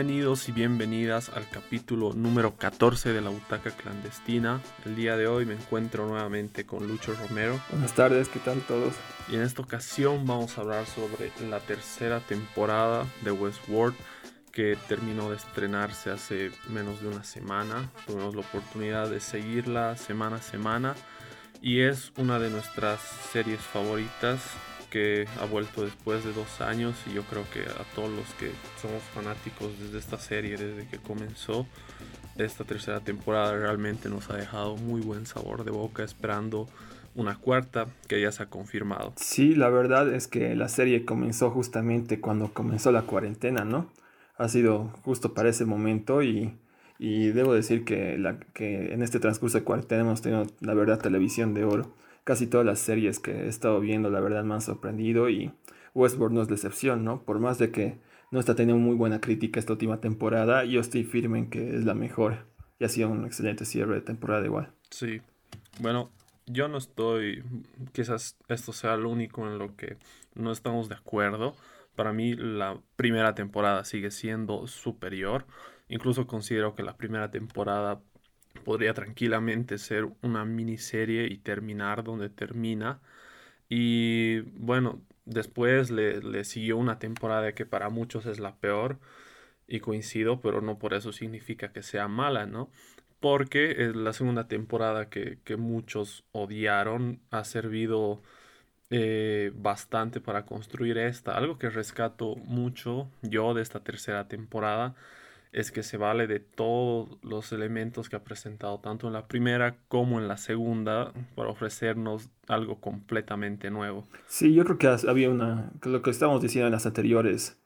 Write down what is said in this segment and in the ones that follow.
Bienvenidos y bienvenidas al capítulo número 14 de la Butaca Clandestina. El día de hoy me encuentro nuevamente con Lucho Romero. Buenas tardes, ¿qué tal todos? Y en esta ocasión vamos a hablar sobre la tercera temporada de Westworld que terminó de estrenarse hace menos de una semana. Tuvimos la oportunidad de seguirla semana a semana y es una de nuestras series favoritas que ha vuelto después de dos años y yo creo que a todos los que somos fanáticos desde esta serie, desde que comenzó esta tercera temporada, realmente nos ha dejado muy buen sabor de boca esperando una cuarta que ya se ha confirmado. Sí, la verdad es que la serie comenzó justamente cuando comenzó la cuarentena, ¿no? Ha sido justo para ese momento y, y debo decir que, la, que en este transcurso de cuarentena hemos tenido, la verdad, televisión de oro casi todas las series que he estado viendo, la verdad, me han sorprendido y Westworld no es la excepción, ¿no? Por más de que no está teniendo muy buena crítica esta última temporada, yo estoy firme en que es la mejor y ha sido un excelente cierre de temporada igual. Sí, bueno, yo no estoy, quizás esto sea lo único en lo que no estamos de acuerdo. Para mí la primera temporada sigue siendo superior. Incluso considero que la primera temporada podría tranquilamente ser una miniserie y terminar donde termina. Y bueno, después le, siguió una temporada que para muchos es la peor y coincido, pero no por eso significa que sea mala, ¿no? Porque es la segunda temporada que, muchos odiaron ha servido eh, bastante para construir esta. Algo que rescato mucho yo de esta tercera temporada es que se vale de todos los elementos que ha presentado tanto en la primera como en la segunda para ofrecernos algo completamente nuevo. Sí, yo creo que había una, lo que estábamos diciendo en las anteriores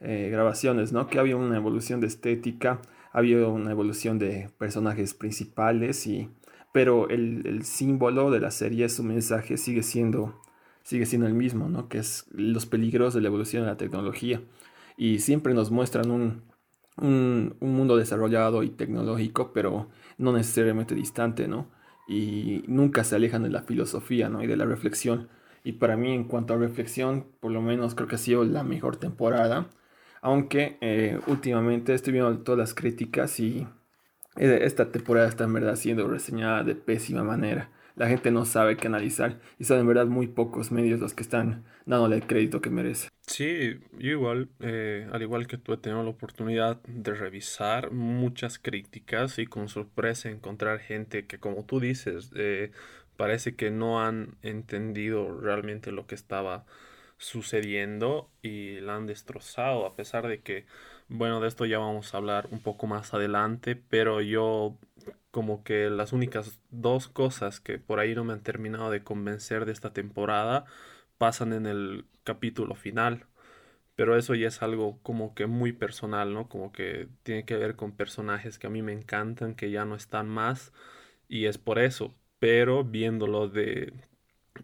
eh, grabaciones, ¿no? Que había una evolución de estética, había una evolución de personajes principales, y, pero el, el símbolo de la serie, su mensaje sigue siendo, sigue siendo el mismo, ¿no? Que es los peligros de la evolución de la tecnología. Y siempre nos muestran un, un, mundo desarrollado y tecnológico, pero no necesariamente distante, ¿no? Y nunca se alejan de la filosofía, ¿no? Y de la reflexión. Y para mí, en cuanto a reflexión, por lo menos creo que ha sido la mejor temporada. Aunque eh, últimamente estoy viendo todas las críticas y eh, esta temporada está en verdad siendo reseñada de pésima manera la gente no sabe qué analizar y son en verdad muy pocos medios los que están dándole el crédito que merece. Sí, yo igual, eh, al igual que tú he tenido la oportunidad de revisar muchas críticas y con sorpresa encontrar gente que como tú dices, eh, parece que no han entendido realmente lo que estaba sucediendo y la han destrozado a pesar de que bueno de esto ya vamos a hablar un poco más adelante pero yo como que las únicas dos cosas que por ahí no me han terminado de convencer de esta temporada pasan en el capítulo final. Pero eso ya es algo como que muy personal, ¿no? Como que tiene que ver con personajes que a mí me encantan, que ya no están más. Y es por eso. Pero viéndolo de,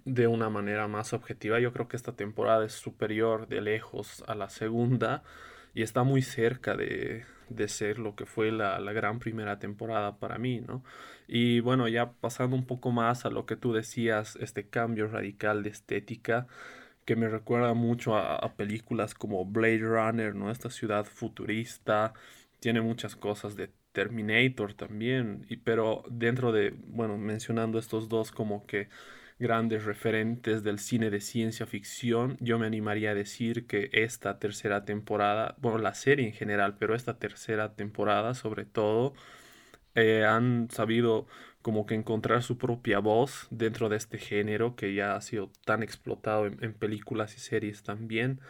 de una manera más objetiva, yo creo que esta temporada es superior de lejos a la segunda y está muy cerca de, de ser lo que fue la, la, gran primera temporada para mí, ¿no? Y bueno, ya pasando un poco más a lo que tú decías, este cambio radical de estética que me recuerda mucho a, películas como Blade Runner, ¿no? Esta ciudad futurista, tiene muchas cosas de Terminator también, y, pero dentro de, bueno, mencionando estos dos como que grandes referentes del cine de ciencia ficción, yo me animaría a decir que esta tercera temporada, bueno, la serie en general, pero esta tercera temporada sobre todo, eh, han sabido como que encontrar su propia voz dentro de este género que ya ha sido tan explotado en, en películas y series también,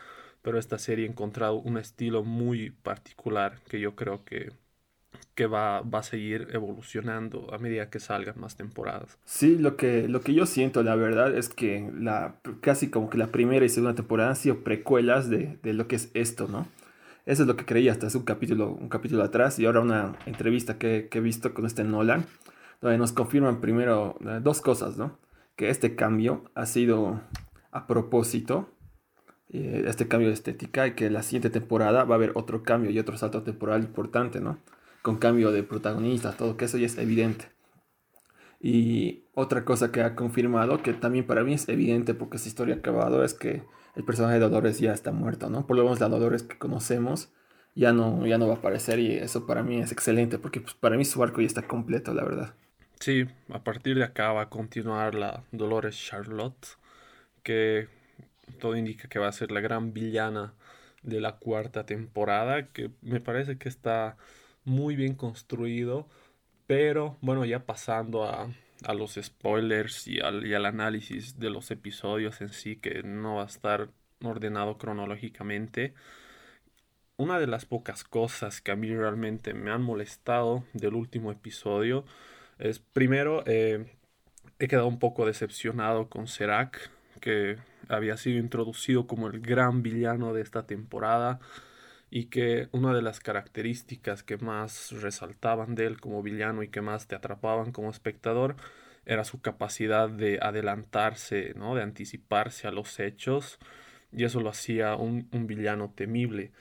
pero esta serie ha encontrado un estilo muy particular que yo creo que que va, va, a seguir evolucionando a medida que salgan más temporadas. Sí, lo que, lo que yo siento, la verdad, es que la, casi como que la primera y segunda temporada han sido precuelas de, de lo que es esto, ¿no? Eso es lo que creía hasta hace un capítulo, un capítulo atrás y ahora una entrevista que, que he visto con este Nolan, donde nos confirman primero eh, dos cosas, ¿no? Que este cambio ha sido a propósito, eh, este cambio de estética, y que la siguiente temporada va a haber otro cambio y otro salto temporal importante, ¿no? Con cambio de protagonista, todo eso ya es evidente. Y otra cosa que ha confirmado, que también para mí es evidente porque esa historia acabado, es que el personaje de Dolores ya está muerto, ¿no? Por lo menos la Dolores que conocemos ya no, ya no va a aparecer y eso para mí es excelente porque pues, para mí su arco ya está completo, la verdad. Sí, a partir de acá va a continuar la Dolores Charlotte, que todo indica que va a ser la gran villana de la cuarta temporada, que me parece que está muy bien construido, pero bueno, ya pasando a, a los spoilers y al, y al análisis de los episodios en sí, que no va a estar ordenado cronológicamente. Una de las pocas cosas que a mí realmente me han molestado del último episodio es, primero, eh, he quedado un poco decepcionado con Serac, que había sido introducido como el gran villano de esta temporada y que una de las características que más resaltaban de él como villano y que más te atrapaban como espectador era su capacidad de adelantarse, ¿no? de anticiparse a los hechos y eso lo hacía un, un villano temible.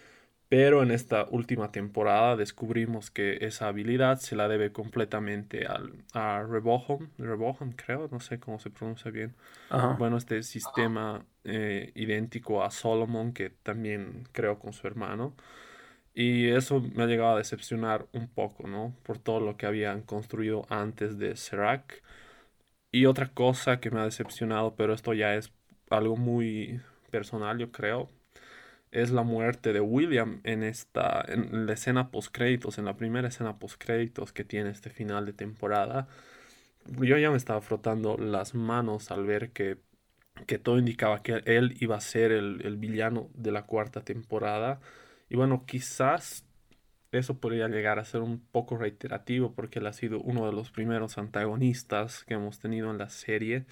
Pero en esta última temporada descubrimos que esa habilidad se la debe completamente al, a Reboham, Reboham creo, no sé cómo se pronuncia bien. Bueno, este sistema eh, idéntico a Solomon que también creó con su hermano. Y eso me ha llegado a decepcionar un poco, ¿no? Por todo lo que habían construido antes de Serac. Y otra cosa que me ha decepcionado, pero esto ya es algo muy personal, yo creo, es la muerte de William en esta en la escena post créditos, en la primera escena post créditos que tiene este final de temporada. Yo ya me estaba frotando las manos al ver que, que todo indicaba que él iba a ser el, el villano de la cuarta temporada. Y bueno, quizás eso podría llegar a ser un poco reiterativo porque él ha sido uno de los primeros antagonistas que hemos tenido en la serie.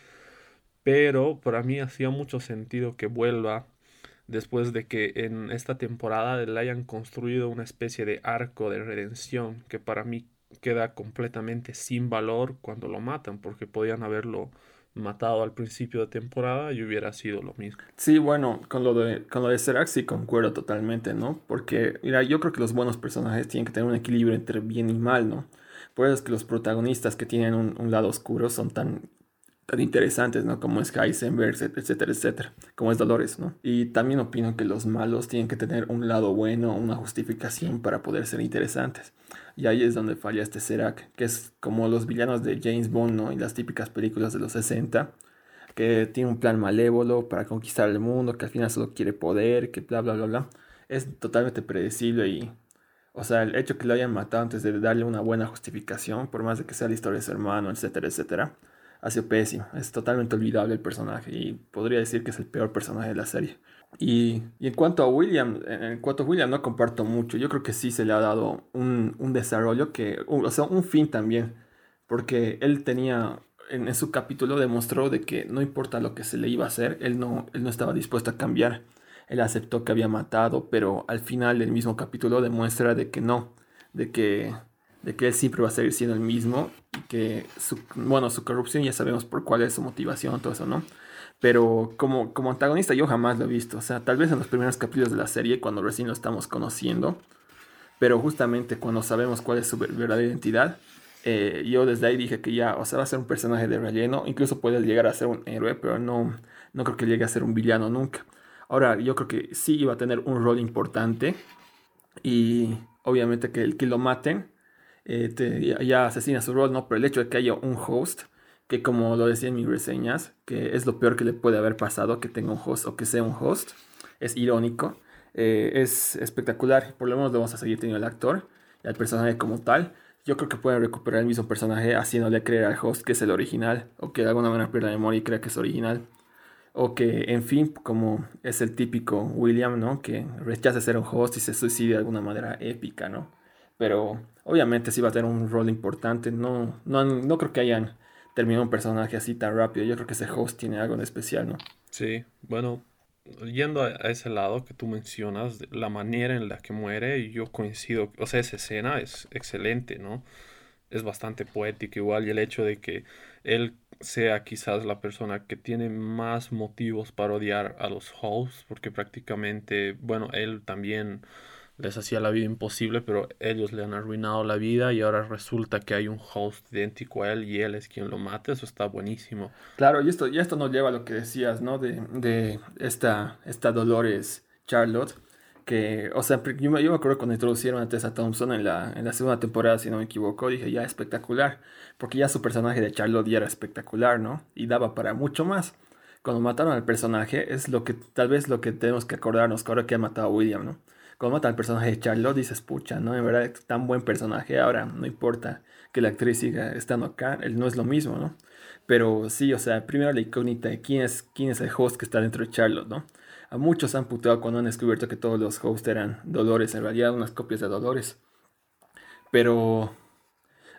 Pero para mí hacía mucho sentido que vuelva después de que en esta temporada le hayan construido una especie de arco de redención que para mí queda completamente sin valor cuando lo matan, porque podían haberlo matado al principio de temporada y hubiera sido lo mismo. Sí, bueno, con lo de, con lo de Serac sí concuerdo totalmente, ¿no? Porque, mira, yo creo que los buenos personajes tienen que tener un equilibrio entre bien y mal, ¿no? Por eso es que los protagonistas que tienen un, un lado oscuro son tan interesantes, ¿no? Como es Heisenberg, etcétera, etcétera, como es Dolores, ¿no? Y también opino que los malos tienen que tener un lado bueno, una justificación para poder ser interesantes. Y ahí es donde falla este Serac, que es como los villanos de James Bond, ¿no? Y las típicas películas de los 60, que tiene un plan malévolo para conquistar el mundo, que al final solo quiere poder, que bla, bla, bla, bla. Es totalmente predecible y o sea, el hecho que lo hayan matado antes de darle una buena justificación, por más de que sea la historia de su hermano, etcétera, etcétera, pésimo. Es totalmente olvidable el personaje y podría decir que es el peor personaje de la serie. Y, en cuanto a William, en cuanto a William no comparto mucho. Yo creo que sí se le ha dado un, desarrollo que, o sea, un fin también. Porque él tenía, en, su capítulo demostró de que no importa lo que se le iba a hacer, él no, él no estaba dispuesto a cambiar. Él aceptó que había matado, pero al final del mismo capítulo demuestra de que no, de que de que él siempre va a seguir siendo el mismo, que su, bueno, su corrupción ya sabemos por cuál es su motivación, todo eso, ¿no? Pero como, como antagonista yo jamás lo he visto, o sea, tal vez en los primeros capítulos de la serie, cuando recién lo estamos conociendo, pero justamente cuando sabemos cuál es su verdadera identidad, eh, yo desde ahí dije que ya, o sea, va a ser un personaje de relleno, incluso puede llegar a ser un héroe, pero no, no creo que llegue a ser un villano nunca. Ahora, yo creo que sí iba a tener un rol importante y obviamente que el que lo maten eh, ya, asesina su rol, ¿no? Pero el hecho de que haya un host, que como lo decía en mis reseñas, que es lo peor que le puede haber pasado, que tenga un host o que sea un host, es irónico, eh, es espectacular, por lo menos vamos a seguir teniendo el actor y al personaje como tal. Yo creo que pueden recuperar el mismo personaje haciéndole creer al host que es el original, o que de alguna manera pierda la memoria y crea que es original. O que, en fin, como es el típico William, ¿no? Que rechaza ser un host y se suicide de alguna manera épica, ¿no? Pero obviamente sí va a tener un rol importante. No, no, no creo que hayan terminado un personaje así tan rápido. Yo creo que ese host tiene algo en especial, ¿no? Sí, bueno, yendo a, ese lado que tú mencionas, la manera en la que muere, yo coincido, o sea, esa escena es excelente, ¿no? Es bastante poética igual y el hecho de que él sea quizás la persona que tiene más motivos para odiar a los hosts, porque prácticamente, bueno, él también les hacía la vida imposible, pero ellos le han arruinado la vida y ahora resulta que hay un host idéntico a él y él es quien lo mata, eso está buenísimo. Claro, y esto, y esto nos lleva a lo que decías, ¿no? De, de esta, esta Dolores Charlotte, que, o sea, yo, me acuerdo cuando introducieron a Tessa Thompson en la, en la segunda temporada, si no me equivoco, dije, ya espectacular, porque ya su personaje de Charlotte ya era espectacular, ¿no? Y daba para mucho más. Cuando mataron al personaje, es lo que, tal vez lo que tenemos que acordarnos, que ahora que ha matado a William, ¿no? Cuando matan al personaje de Charlotte, dices, pucha, ¿no? En verdad, tan buen personaje, ahora no importa que la actriz siga estando acá, él no es lo mismo, ¿no? Pero sí, o sea, primero la incógnita de quién es, quién es el host que está dentro de Charlotte, ¿no? A muchos han puteado cuando han descubierto que todos los hosts eran Dolores, en realidad unas copias de Dolores. Pero,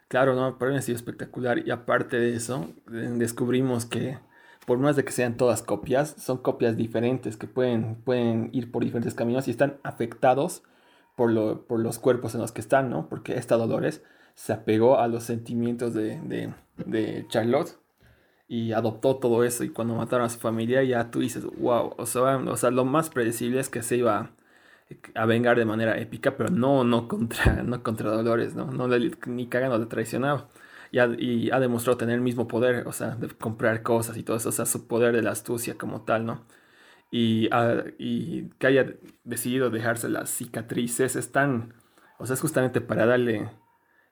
claro, ¿no? Mí ha sido espectacular. Y aparte de eso, descubrimos que, por más de que sean todas copias, son copias diferentes que pueden, pueden ir por diferentes caminos y están afectados por, lo, por los cuerpos en los que están, ¿no? Porque esta Dolores se apegó a los sentimientos de, de, de Charlotte y adoptó todo eso y cuando mataron a su familia ya tú dices, wow, o sea, o sea lo más predecible es que se iba a vengar de manera épica, pero no, no contra, no contra Dolores, ¿no? no le, ni cagando le traicionaba. Y ha, demostrado tener el mismo poder, o sea, de comprar cosas y todo eso, o sea, su poder de la astucia como tal, ¿no? Y, y que haya decidido dejarse las cicatrices es tan, o sea, es justamente para darle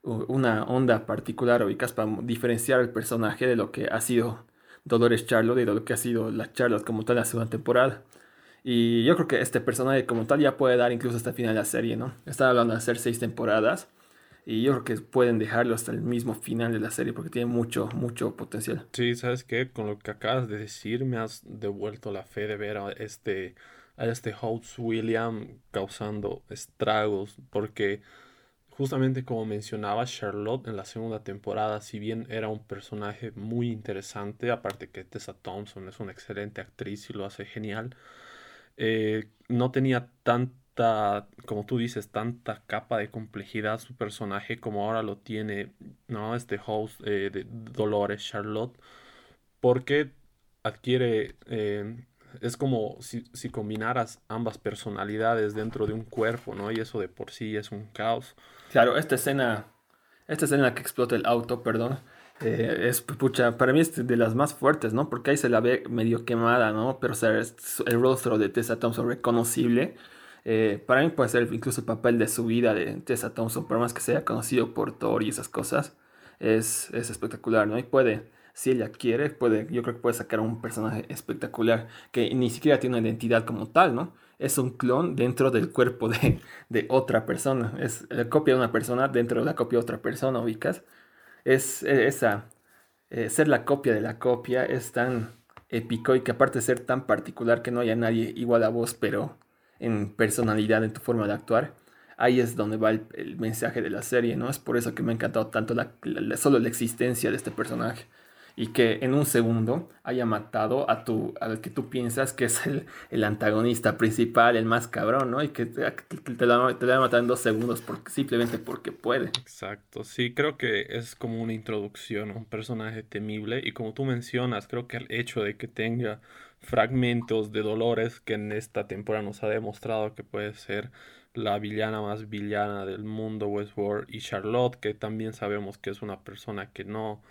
una onda particular ubicas para diferenciar el personaje de lo que ha sido Dolores Charlotte y de lo que ha sido la Charlotte como tal en la segunda temporada. Y yo creo que este personaje como tal ya puede dar incluso hasta el final de la serie, ¿no? Están hablando de hacer seis temporadas y yo creo que pueden dejarlo hasta el mismo final de la serie porque tiene mucho, mucho potencial. Sí, ¿sabes qué? Con lo que acabas de decir me has devuelto la fe de ver a este, a este House William causando estragos porque Justamente como mencionaba Charlotte en la segunda temporada, si bien era un personaje muy interesante, aparte que Tessa Thompson es una excelente actriz y lo hace genial, eh, no tenía tanta, como tú dices, tanta capa de complejidad su personaje como ahora lo tiene, ¿no? Este host eh, de Dolores Charlotte, porque adquiere eh, es como si, si, combinaras ambas personalidades dentro de un cuerpo, ¿no? Y eso de por sí es un caos. Claro, esta escena, esta escena que explota el auto, perdón, eh, es, pucha, para mí es de las más fuertes, ¿no? Porque ahí se la ve medio quemada, ¿no? Pero o el rostro de Tessa Thompson reconocible. Eh, para mí puede ser incluso el papel de su vida de Tessa Thompson, por más que sea conocido por Thor y esas cosas, es, es espectacular, ¿no? Y puede, si ella quiere, puede, yo creo que puede sacar un personaje espectacular que ni siquiera tiene una identidad como tal, ¿no? es un clon dentro del cuerpo de, de, otra persona. Es la copia de una persona dentro de la copia de otra persona, ubicas. Es e, esa, eh, ser la copia de la copia es tan épico y que aparte de ser tan particular que no haya nadie igual a vos, pero en personalidad, en tu forma de actuar, ahí es donde va el, mensaje de la serie, ¿no? Es por eso que me ha encantado tanto la, solo la existencia de este personaje y que en un segundo haya matado a tu, al que tú piensas que es el, el antagonista principal, el más cabrón, ¿no? Y que te, te, lo, te a matar en dos segundos porque, simplemente porque puede. Exacto, sí, creo que es como una introducción a un personaje temible y como tú mencionas, creo que el hecho de que tenga fragmentos de Dolores que en esta temporada nos ha demostrado que puede ser la villana más villana del mundo Westworld y Charlotte que también sabemos que es una persona que no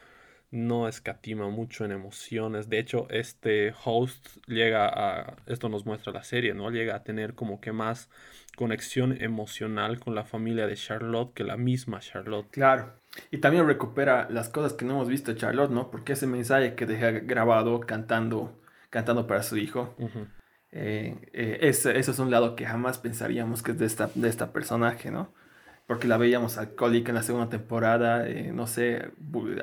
no escatima mucho en emociones. De hecho, este host llega a, esto nos muestra la serie, ¿no? Llega a tener como que más conexión emocional con la familia de Charlotte que la misma Charlotte. Claro. Y también recupera las cosas que no hemos visto de Charlotte, ¿no? Porque ese mensaje que deja grabado cantando, cantando para su hijo. Eh, eh, ese, es un lado que jamás pensaríamos que es de esta, de esta personaje, ¿no? porque la veíamos alcohólica en la segunda temporada, eh, no sé,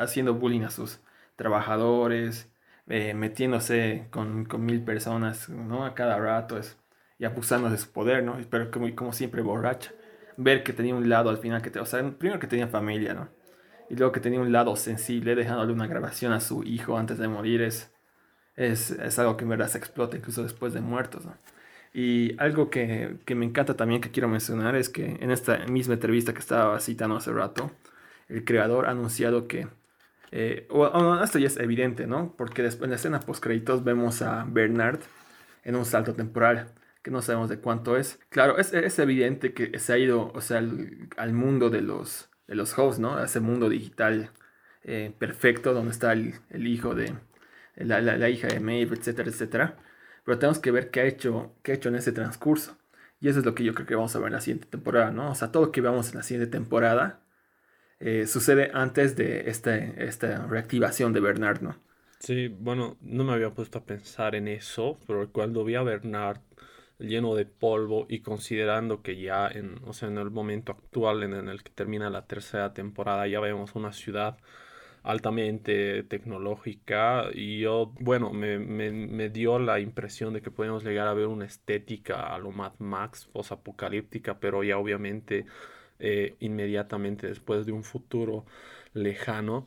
haciendo bullying a sus trabajadores, eh, metiéndose con, mil personas, ¿no? A cada rato es, y abusando de su poder, ¿no? Pero como, como siempre borracha. Ver que tenía un lado al final, que o sea, primero que tenía familia, ¿no? Y luego que tenía un lado sensible, dejándole una grabación a su hijo antes de morir, es, es, es algo que en verdad se explota incluso después de muertos. Y algo que, que, me encanta también que quiero mencionar es que en esta misma entrevista que estaba citando hace rato, el creador ha anunciado que, eh, o, esto ya es evidente, ¿no? Porque después en la escena post créditos vemos a Bernard en un salto temporal que no sabemos de cuánto es. Claro, es, es evidente que se ha ido, o sea, al, mundo de los, de los hosts, ¿no? Ese mundo digital eh, perfecto donde está el hijo de la, la, la, hija de Maeve, etcétera, etcétera pero tenemos que ver qué ha hecho, qué ha hecho en ese transcurso. Y eso es lo que yo creo que vamos a ver en la siguiente temporada, ¿no? O sea, todo lo que veamos en la siguiente temporada eh, sucede antes de este, esta reactivación de Bernard, ¿no? Sí, bueno, no me había puesto a pensar en eso, pero cuando vi a Bernard lleno de polvo y considerando que ya en, o sea, en el momento actual en el que termina la tercera temporada ya vemos una ciudad altamente tecnológica y yo, bueno, me, me, me, dio la impresión de que podemos llegar a ver una estética a lo Mad Max posapocalíptica, pero ya obviamente eh, inmediatamente después de un futuro lejano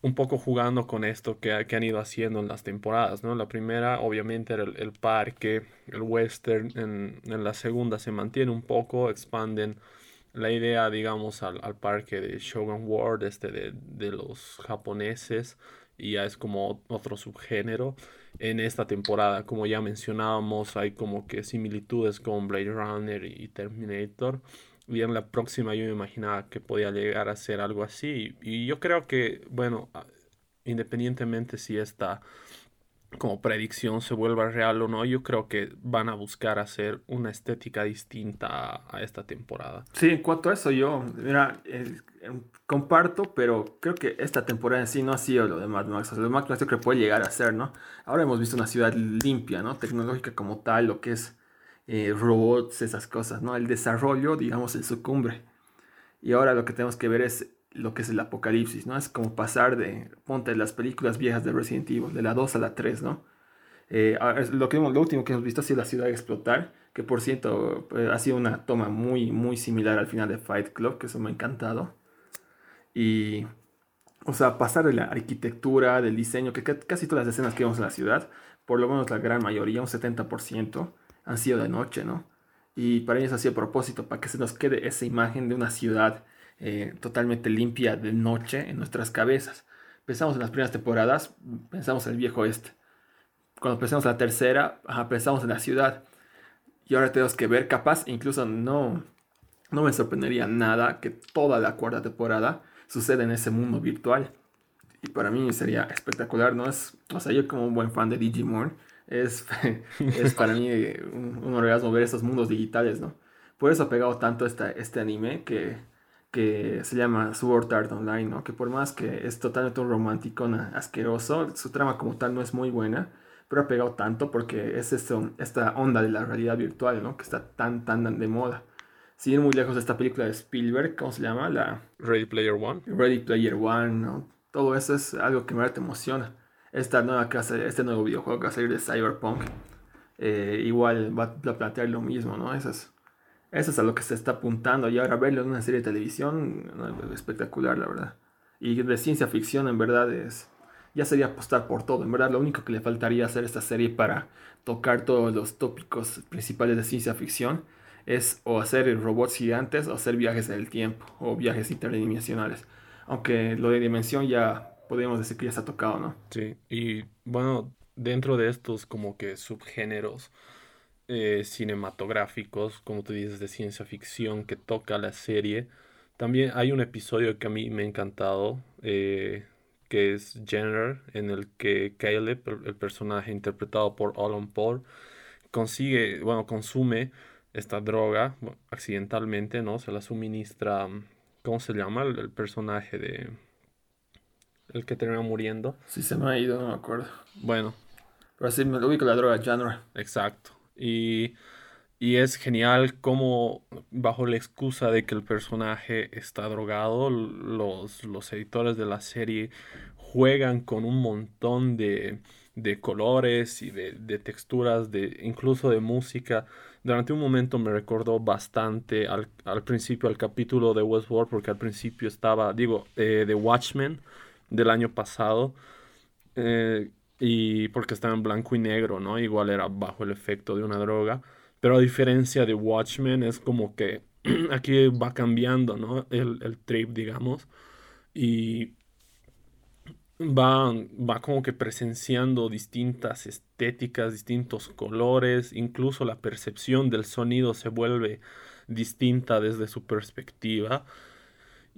un poco jugando con esto que, que, han ido haciendo en las temporadas, ¿no? La primera obviamente era el, parque, el western, en, en, la segunda se mantiene un poco, expanden la idea, digamos, al, al parque de Shogun World, este de, de, los japoneses, y ya es como otro subgénero. En esta temporada, como ya mencionábamos, hay como que similitudes con Blade Runner y Terminator. Y en la próxima yo me imaginaba que podía llegar a ser algo así. Y yo creo que, bueno, independientemente si esta como predicción se vuelva real o no, yo creo que van a buscar hacer una estética distinta a, esta temporada. Sí, en cuanto a eso yo, mira, comparto, pero creo que esta temporada en sí no ha sido lo de Mad Max. O sea, lo de Mad Max creo que puede llegar a ser, ¿no? Ahora hemos visto una ciudad limpia, ¿no? Tecnológica como tal, lo que es eh, robots, esas cosas, ¿no? El desarrollo, digamos, en su cumbre. Y ahora lo que tenemos que ver es lo que es el apocalipsis, ¿no? Es como pasar de, ponte, las películas viejas de Resident Evil, de la 2 a la 3, ¿no? Eh, lo, que, lo último que hemos visto ha sido la ciudad explotar, que por cierto eh, ha sido una toma muy, muy similar al final de Fight Club, que eso me ha encantado. Y, o sea, pasar de la arquitectura, del diseño, que casi todas las escenas que vemos en la ciudad, por lo menos la gran mayoría, un 70%, han sido de noche, ¿no? Y para ellos ha sido a propósito, para que se nos quede esa imagen de una ciudad eh, totalmente limpia de noche en nuestras cabezas. Pensamos en las primeras temporadas, pensamos en el viejo este. Cuando pensamos en la tercera, pensamos en la ciudad. Y ahora tenemos que ver, capaz, incluso no, no me sorprendería nada que toda la cuarta temporada suceda en ese mundo virtual. Y para mí sería espectacular, ¿no? Es, o sea, yo como un buen fan de Digimon, es, es para mí un, un orgasmo ver esos mundos digitales, ¿no? Por eso ha pegado tanto esta, este anime que que se llama Sword Art Online, ¿no? Que por más que es totalmente un romántico asqueroso, su trama como tal no es muy buena, pero ha pegado tanto porque es esto, esta onda de la realidad virtual, ¿no? Que está tan, tan de moda. Si ir muy lejos de esta película de Spielberg, ¿cómo se llama? La... Ready Player One. Ready Player One, ¿no? Todo eso es algo que me te emociona. Esta nueva casa, este nuevo videojuego que va a salir de Cyberpunk, eh, igual va a plantear lo mismo, ¿no? Esas eso es a lo que se está apuntando y ahora verlo en una serie de televisión, espectacular, la verdad. Y de ciencia ficción, en verdad, es. Ya sería apostar por todo. En verdad, lo único que le faltaría hacer esta serie para tocar todos los tópicos principales de ciencia ficción es o hacer robots gigantes o hacer viajes en el tiempo o viajes interdimensionales. Aunque lo de dimensión ya podríamos decir que ya ha tocado, ¿no? Sí, y bueno, dentro de estos como que subgéneros eh, cinematográficos, como tú dices, de ciencia ficción que toca la serie. También hay un episodio que a mí me ha encantado, eh, que es Jenner, en el que Caleb, el, personaje interpretado por Alan Paul, consigue, bueno, consume esta droga accidentalmente, ¿no? Se la suministra, ¿cómo se llama? El, personaje de... El que termina muriendo. Sí, se me ha ido, no me acuerdo. Bueno. Pero sí, me ubico la droga, Jenner. Exacto. Y, es genial como bajo la excusa de que el personaje está drogado, los, los editores de la serie juegan con un montón de, de colores y de, de, texturas, de, incluso de música. Durante un momento me recordó bastante al, al principio al capítulo de Westworld, porque al principio estaba, digo, eh, de Watchmen del año pasado. Eh, y porque estaba en blanco y negro, ¿no? Igual era bajo el efecto de una droga. Pero a diferencia de Watchmen, es como que aquí va cambiando, ¿no? El, el trip, digamos. Y va, va como que presenciando distintas estéticas, distintos colores, incluso la percepción del sonido se vuelve distinta desde su perspectiva.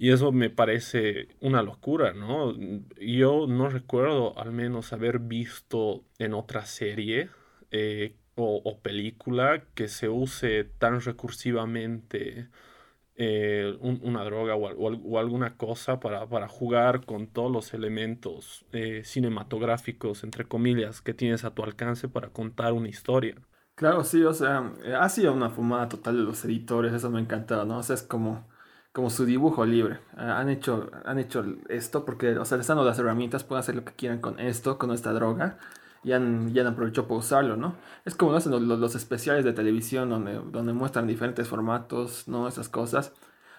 Y eso me parece una locura, ¿no? Yo no recuerdo al menos haber visto en otra serie eh, o, película que se use tan recursivamente eh, una droga o, alguna cosa para, para, jugar con todos los elementos eh, cinematográficos, entre comillas, que tienes a tu alcance para contar una historia. Claro, sí, o sea, ha sido una fumada total de los editores, eso me ha encantado, ¿no? O sea, es como, como su dibujo libre. Ah, han, hecho, han hecho esto porque, o sea, les han dado las herramientas, pueden hacer lo que quieran con esto, con esta droga, y han, ya han aprovechado para usarlo, ¿no? Es como hacen los, los, especiales de televisión donde, donde muestran diferentes formatos, ¿no? Esas cosas.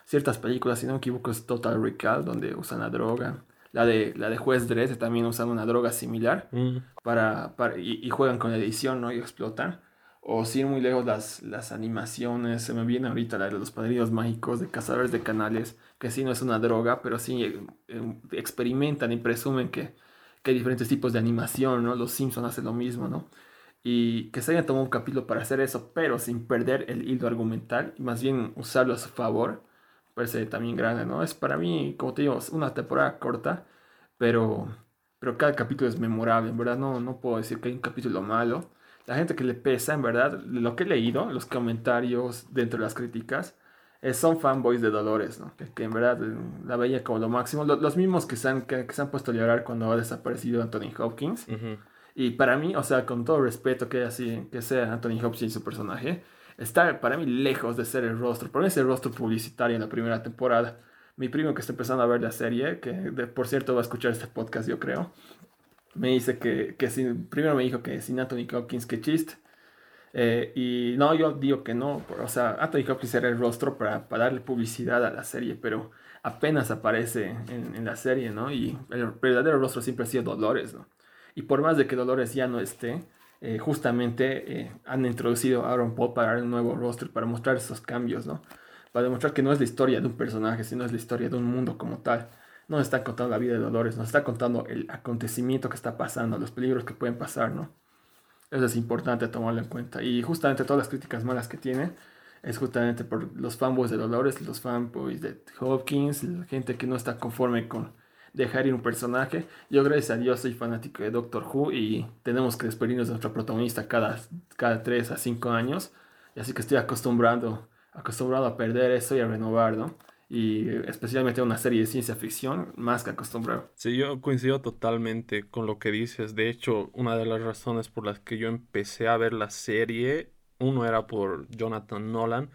Ciertas películas, si no me equivoco, es Total Recall, donde usan la droga. La de, la de Juez Dredd también usan una droga similar mm. para, para y, y, juegan con la edición, ¿no? Y explotan o sin muy lejos las, las animaciones, se me viene ahorita la de los padrinos mágicos de cazadores de canales, que sí no es una droga, pero sí eh, eh, experimentan y presumen que, que, hay diferentes tipos de animación, ¿no? Los Simpsons hacen lo mismo, ¿no? Y que se hayan tomado un capítulo para hacer eso, pero sin perder el hilo argumental, y más bien usarlo a su favor, parece también grande, ¿no? Es para mí, como te digo, una temporada corta, pero, pero cada capítulo es memorable, en verdad no, no puedo decir que hay un capítulo malo la gente que le pesa, en verdad, lo que he leído, los comentarios dentro de las críticas, eh, son fanboys de Dolores, ¿no? Que, en verdad eh, la veía como lo máximo. los mismos que se, han, que, se han puesto a llorar cuando ha desaparecido Anthony Hopkins. Y para mí, o sea, con todo respeto que, así, que sea Anthony Hopkins y su personaje, está para mí lejos de ser el rostro. Para mí es el rostro publicitario en la primera temporada. Mi primo que está empezando a ver la serie, que por cierto va a escuchar este podcast, yo creo, me dice que, que primero me dijo que sin Anthony Hopkins, que chiste. Eh, y no, yo digo que no, o sea, Anthony Hopkins era el rostro para, para darle publicidad a la serie, pero apenas aparece en, en, la serie, ¿no? Y el verdadero rostro siempre ha sido Dolores, ¿no? Y por más de que Dolores ya no esté, eh, justamente eh, han introducido a Aaron Paul para dar un nuevo rostro, para mostrar esos cambios, ¿no? Para demostrar que no es la historia de un personaje, sino es la historia de un mundo como tal no nos está contando la vida de Dolores, nos está contando el acontecimiento que está pasando, los peligros que pueden pasar, ¿no? Eso es importante tomarlo en cuenta. Y justamente todas las críticas malas que tiene es justamente por los fanboys de Dolores, los fanboys de Hopkins, la gente que no está conforme con dejar ir un personaje. Yo, gracias a Dios, soy fanático de Doctor Who y tenemos que despedirnos de nuestro protagonista cada, cada 3 a 5 años. Y así que estoy acostumbrando, acostumbrado a perder eso y a renovar, ¿no? Y especialmente una serie de ciencia ficción más que acostumbrado. Sí, yo coincido totalmente con lo que dices. De hecho, una de las razones por las que yo empecé a ver la serie, uno era por Jonathan Nolan,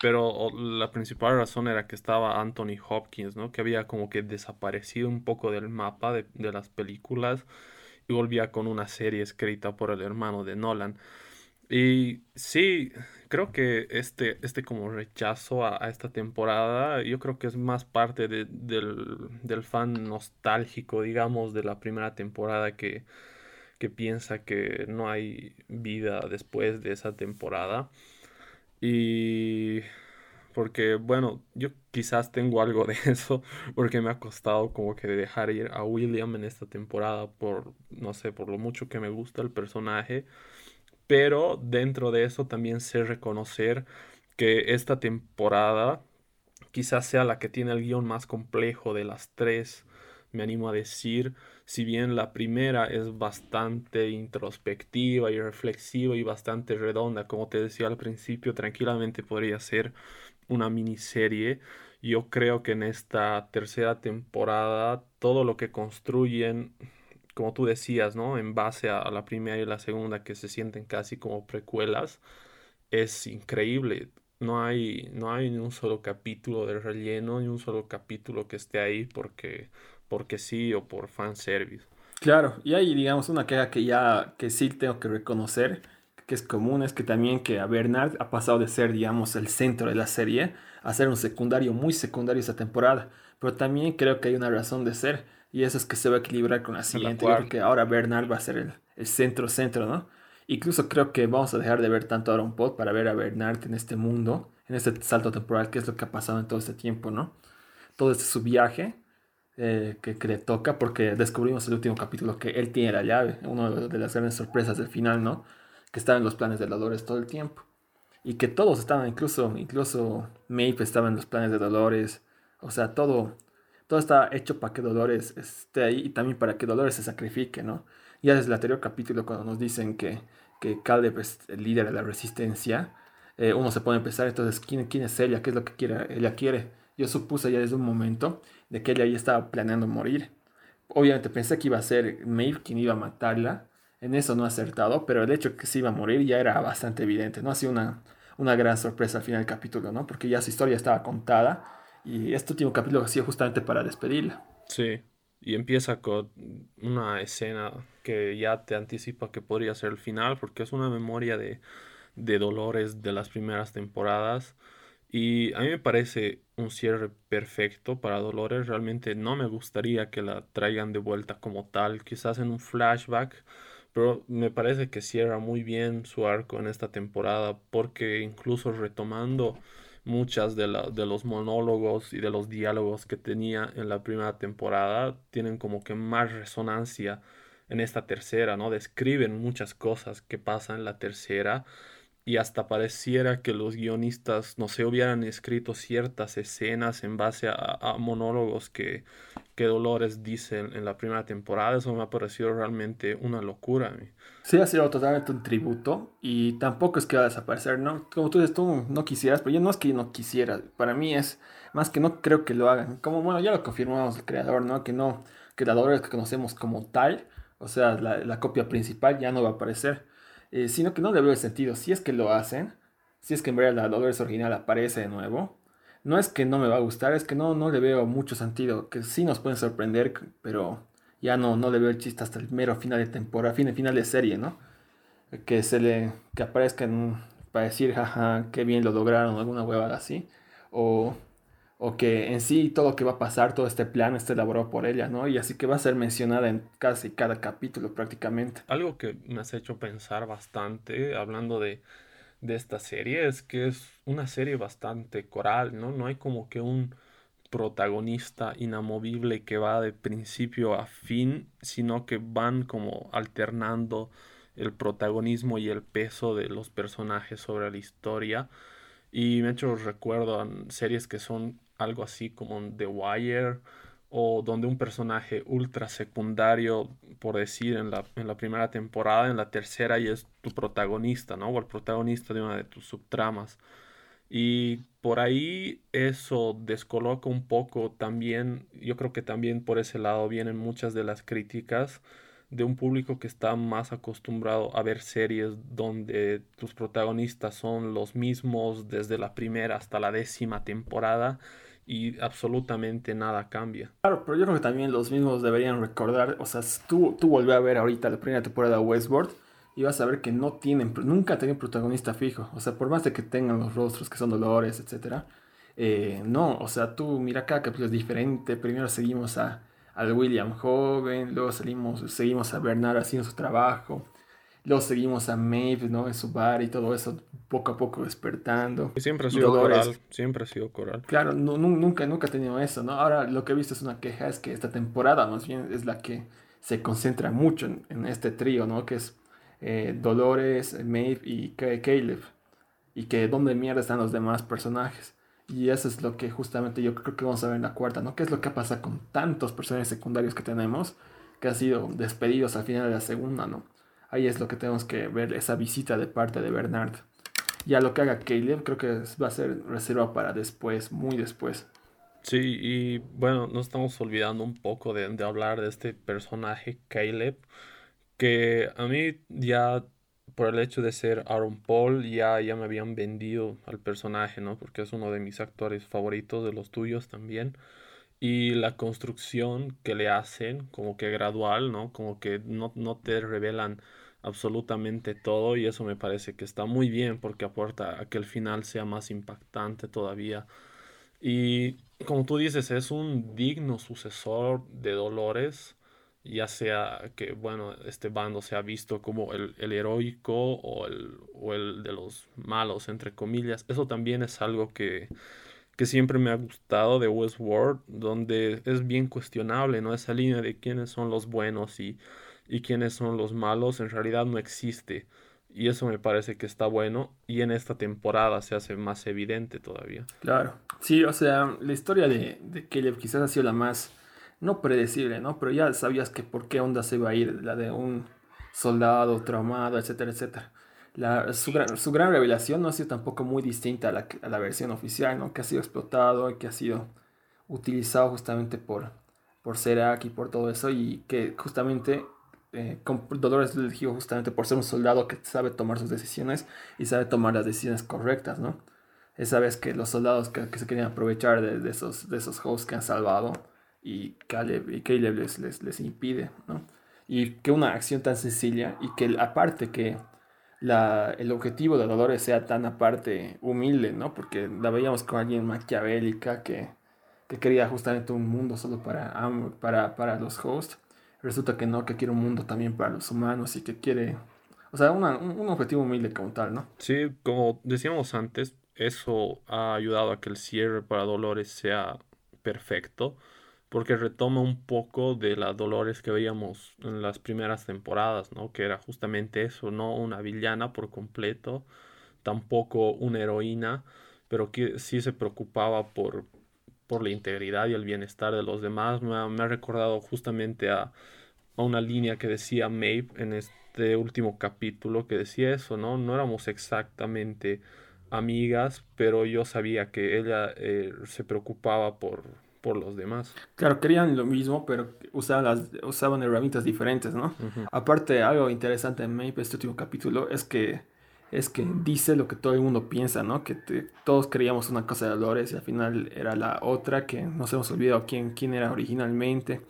pero la principal razón era que estaba Anthony Hopkins, ¿no? Que había como que desaparecido un poco del mapa de, de las películas y volvía con una serie escrita por el hermano de Nolan. Y sí, creo que este, este como rechazo a, esta temporada, yo creo que es más parte del, del, fan nostálgico, digamos, de la primera temporada que, que piensa que no hay vida después de esa temporada. Y porque, bueno, yo quizás tengo algo de eso, porque me ha costado como que dejar ir a William en esta temporada por, no sé, por lo mucho que me gusta el personaje pero dentro de eso también sé reconocer que esta temporada quizás sea la que tiene el guion más complejo de las tres, me animo a decir, si bien la primera es bastante introspectiva y reflexiva y bastante redonda, como te decía al principio, tranquilamente podría ser una miniserie. Yo creo que en esta tercera temporada todo lo que construyen como tú decías, ¿no? En base a, la primera y la segunda que se sienten casi como precuelas, es increíble. No hay, no hay ni un solo capítulo de relleno, ni un solo capítulo que esté ahí porque, porque sí o por fanservice. Claro, y hay, digamos, una queja que ya, que sí tengo que reconocer, que es común, es que también que a Bernard ha pasado de ser, digamos, el centro de la serie a ser un secundario, muy secundario esta temporada. Pero también creo que hay una razón de ser y eso es que se va a equilibrar con la siguiente. porque ahora Bernard va a ser el, centro, centro, ¿no? Incluso creo que vamos a dejar de ver tanto a Aaron Paul para ver a Bernard en este mundo, en este salto temporal, que es lo que ha pasado en todo este tiempo, ¿no? Todo este su viaje eh, que, le toca, porque descubrimos el último capítulo que él tiene la llave, una de las grandes sorpresas del final, ¿no? Que estaba en los planes de Dolores todo el tiempo. Y que todos estaban, incluso, incluso Maeve estaba en los planes de Dolores. O sea, todo, todo está hecho para que Dolores esté ahí y también para que Dolores se sacrifique, ¿no? Ya desde el anterior capítulo, cuando nos dicen que, que Caleb es el líder de la resistencia, eh, uno se puede empezar, entonces, ¿quién, ¿quién es ella? ¿Qué es lo que quiere, ella quiere? Yo supuse ya desde un momento de que ella ya estaba planeando morir. Obviamente pensé que iba a ser Maeve quien iba a matarla. En eso no ha acertado, pero el hecho de que se iba a morir ya era bastante evidente. No ha sido una, una gran sorpresa al final del capítulo, ¿no? Porque ya su historia estaba contada y este último capítulo ha sido justamente para despedirla. Sí, y empieza con una escena que ya te anticipa que podría ser el final, porque es una memoria de, de Dolores de las primeras temporadas. Y a mí me parece un cierre perfecto para Dolores. Realmente no me gustaría que la traigan de vuelta como tal, quizás en un flashback, pero me parece que cierra muy bien su arco en esta temporada, porque incluso retomando muchas de, la, de los monólogos y de los diálogos que tenía en la primera temporada tienen como que más resonancia en esta tercera, ¿no? Describen muchas cosas que pasan en la tercera y hasta pareciera que los guionistas, no sé, hubieran escrito ciertas escenas en base a, monólogos que, que, Dolores dice en, la primera temporada. Eso me ha parecido realmente una locura. A Sí, ha sido totalmente un tributo y tampoco es que va a desaparecer, ¿no? Como tú dices, tú no quisieras, pero yo no es que no quisiera. Para mí es más que no creo que lo hagan. Como, bueno, ya lo confirmamos el creador, ¿no? Que no, que la Dolores que conocemos como tal, o sea, la, la copia principal ya no va a aparecer eh, sino que no le veo el sentido. Si es que lo hacen, si es que en verdad la Dolores original aparece de nuevo, no es que no me va a gustar, es que no, no le veo mucho sentido. Que sí nos pueden sorprender, pero ya no, no le veo el chiste hasta el mero final de temporada, fin, final de serie, ¿no? Que se le que aparezcan para decir, jaja, qué bien lo lograron, alguna huevada así. O o que en sí todo lo que va a pasar, todo este plan está elaborado por ella, ¿no? Y así que va a ser mencionada en casi cada capítulo prácticamente. Algo que me has hecho pensar bastante, hablando de, de esta serie, es que es una serie bastante coral, ¿no? No hay como que un protagonista inamovible que va de principio a fin, sino que van como alternando el protagonismo y el peso de los personajes sobre la historia. Y me he hecho recuerdo a series que son algo así como The Wire o donde un personaje ultra secundario, por decir, en la, en la primera temporada, en la tercera y es tu protagonista, ¿no? O el protagonista de una de tus subtramas. Y por ahí eso descoloca un poco también, yo creo que también por ese lado vienen muchas de las críticas de un público que está más acostumbrado a ver series donde tus protagonistas son los mismos desde la primera hasta la décima temporada y absolutamente nada cambia. Claro, pero yo creo que también los mismos deberían recordar, o sea, tú, tú a ver ahorita la primera temporada de Westworld y vas a ver que no tienen, nunca tienen protagonista fijo, o sea, por más de que tengan los rostros que son dolores, etc. Eh, no, o sea, tú mira cada capítulo es diferente, primero seguimos a, al William joven, luego seguimos, seguimos a Bernard haciendo su trabajo, Luego seguimos a Maeve, ¿no? En su bar y todo eso, poco a poco despertando. Y siempre ha sido coral, siempre ha sido coral. Claro, nunca, nunca ha tenido eso, ¿no? Ahora lo que he visto es una queja, es que esta temporada más bien es la que se concentra mucho en, este trío, ¿no? Que es eh, Dolores, Maeve y Caleb. Y que dónde mierda están los demás personajes. Y eso es lo que justamente yo creo que vamos a ver en la cuarta, ¿no? ¿Qué es lo que pasa con tantos personajes secundarios que tenemos que han sido despedidos al final de la segunda, ¿no? Ahí es lo que tenemos que ver, esa visita de parte de Bernard. Ya lo que haga Caleb creo que va a ser reservado para después, muy después. Sí, y bueno, nos estamos olvidando un poco de, hablar de este personaje, Caleb, que a mí ya por el hecho de ser Aaron Paul ya, ya me habían vendido al personaje, ¿no? Porque es uno de mis actores favoritos, de los tuyos también. Y la construcción que le hacen, como que gradual, ¿no? Como que no, no te revelan absolutamente todo y eso me parece que está muy bien porque aporta a que el final sea más impactante todavía. Y como tú dices, es un digno sucesor de Dolores, ya sea que, bueno, este bando se ha visto como el, heroico o el, o el de los malos, entre comillas. Eso también es algo que, que siempre me ha gustado de Westworld, donde es bien cuestionable, ¿no? Esa línea de quiénes son los buenos y y quiénes son los malos en realidad no existe. Y eso me parece que está bueno y en esta temporada se hace más evidente todavía. Claro, sí, o sea, la historia de, de Caleb quizás ha sido la más no predecible, ¿no? Pero ya sabías que por qué onda se iba a ir, la de un soldado traumado, etcétera, etcétera. Su, gran, su, gran, revelación no ha sido tampoco muy distinta a la, a la, versión oficial, ¿no? Que ha sido explotado y que ha sido utilizado justamente por, por Serac y por todo eso y que justamente eh, Dolores lo eligió justamente por ser un soldado que sabe tomar sus decisiones y sabe tomar las decisiones correctas, ¿no? Esa vez que los soldados que, que se querían aprovechar de, de, esos, de esos hosts que han salvado y Caleb, y Caleb les, les, les, impide, ¿no? Y que una acción tan sencilla y que aparte que la, el objetivo de Dolores sea tan aparte humilde, ¿no? Porque la veíamos con alguien maquiavélica que, que quería justamente un mundo solo para, para, para los hosts resulta que no, que quiere un mundo también para los humanos y que quiere, o sea, una, un, objetivo humilde como tal, ¿no? Sí, como decíamos antes, eso ha ayudado a que el cierre para Dolores sea perfecto, porque retoma un poco de las Dolores que veíamos en las primeras temporadas, ¿no? Que era justamente eso, no una villana por completo, tampoco una heroína, pero que sí se preocupaba por, por la integridad y el bienestar de los demás. Me ha, recordado justamente a, a, una línea que decía Maeve en este último capítulo, que decía eso, ¿no? No éramos exactamente amigas, pero yo sabía que ella eh, se preocupaba por, por los demás. Claro, querían lo mismo, pero usaban, las, usaban herramientas diferentes, ¿no? Uh -huh. Aparte, algo interesante en Maeve, este último capítulo, es que es que dice lo que todo el mundo piensa, ¿no? Que te, todos creíamos una cosa de Dolores y al final era la otra, que nos hemos olvidado quién, quién era originalmente,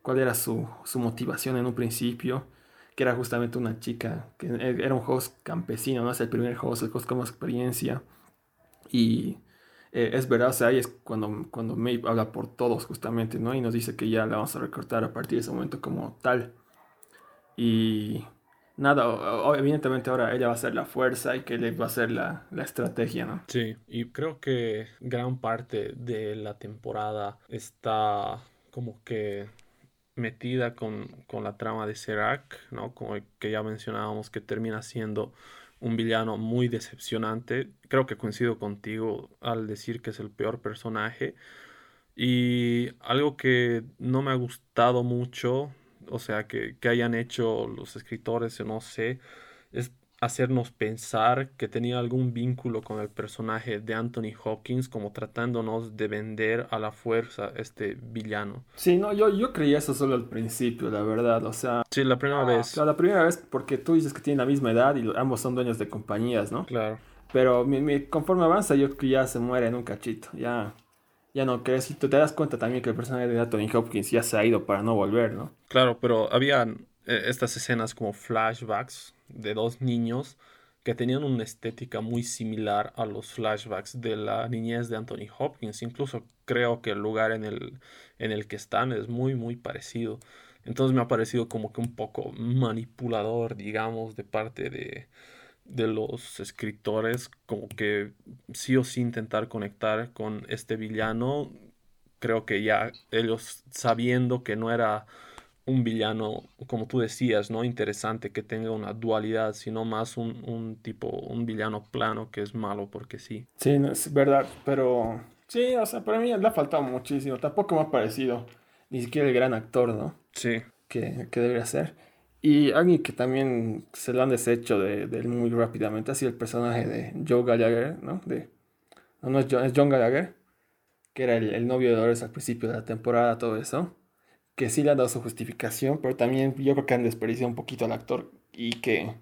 cuál era su, su motivación en un principio, que era justamente una chica, que era un host campesino, ¿no? Es el primer host, el host con más experiencia. Y eh, es sea, ahí es cuando, cuando Maeve habla por todos justamente, ¿no? Y nos dice que ya la vamos a recortar a partir de ese momento como tal. Y nada, evidentemente ahora ella va a ser la fuerza y que él va a ser la, la, estrategia, ¿no? Sí, y creo que gran parte de la temporada está como que metida con, con la trama de Serac, ¿no? Como que ya mencionábamos que termina siendo un villano muy decepcionante. Creo que coincido contigo al decir que es el peor personaje. Y algo que no me ha gustado mucho o sea, que, que, hayan hecho los escritores, no sé, hacernos pensar que tenía algún vínculo con el personaje de Anthony Hopkins, como tratándonos de vender a la fuerza este villano. Sí, no, yo, yo creía eso solo al principio, la verdad, o sea... Sí, la primera ah, vez. Claro, la primera vez porque tú dices que tienen la misma edad y ambos son dueños de compañías, ¿no? Claro. Pero mi, mi, conforme avanza yo creo que ya se muere en un cachito, ya ya no crees. Y tú te das cuenta también que el personaje de Anthony Hopkins ya se ha ido para no volver, ¿no? Claro, pero habían eh, estas escenas como flashbacks de dos niños que tenían una estética muy similar a los flashbacks de la niñez de Anthony Hopkins. Incluso creo que el lugar en el, en el que están es muy, muy parecido. Entonces me ha parecido como que un poco manipulador, digamos, de parte de, de los escritores como que sí o sí intentar conectar con este villano creo que ya ellos sabiendo que no era un villano como tú decías no interesante que tenga una dualidad sino más un, un tipo un villano plano que es malo porque sí. Sí no, es verdad pero sí o sea para mí le ha faltado muchísimo. Tampoco me ha parecido ni siquiera el gran actor no sí. Que, que debería ser. Y alguien que también se lo han deshecho de, de muy rápidamente ha sido el personaje de Joe Gallagher, ¿no? De, no, no es John, es John Gallagher, que era el, el, novio de Dolores al principio de la temporada, todo eso. Que sí le han dado su justificación, pero también yo creo que han desperdiciado un poquito al actor y que,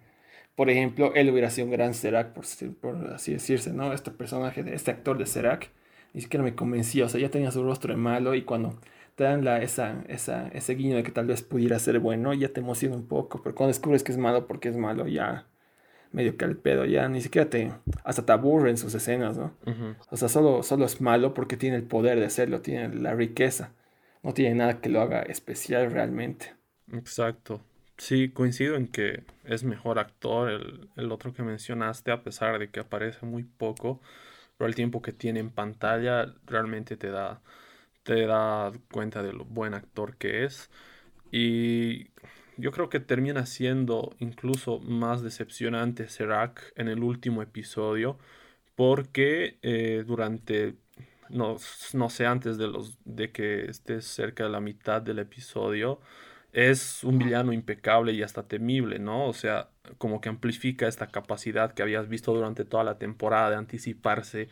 por ejemplo, él hubiera sido un gran Serac, por, por así decirse, ¿no? Este personaje, de este actor de Serac, ni siquiera me convencía, o sea, ya tenía su rostro de malo y cuando te dan la, esa, esa, ese guiño de que tal vez pudiera ser bueno, ya te emociona un poco, pero cuando descubres que es malo porque es malo, ya medio que al pedo, ya ni siquiera te, hasta te aburren sus escenas, ¿no? Uh -huh. O sea, solo, solo es malo porque tiene el poder de hacerlo, tiene la riqueza, no tiene nada que lo haga especial realmente. Exacto. Sí, coincido en que es mejor actor el, el otro que mencionaste, a pesar de que aparece muy poco, pero el tiempo que tiene en pantalla realmente te da te da cuenta de lo buen actor que es. Y yo creo que termina siendo incluso más decepcionante Serac en el último episodio. Porque eh, durante no, no sé, antes de, los, de que estés cerca de la mitad del episodio, es un villano impecable y hasta temible, ¿no? O sea, como que amplifica esta capacidad que habías visto durante toda la temporada de anticiparse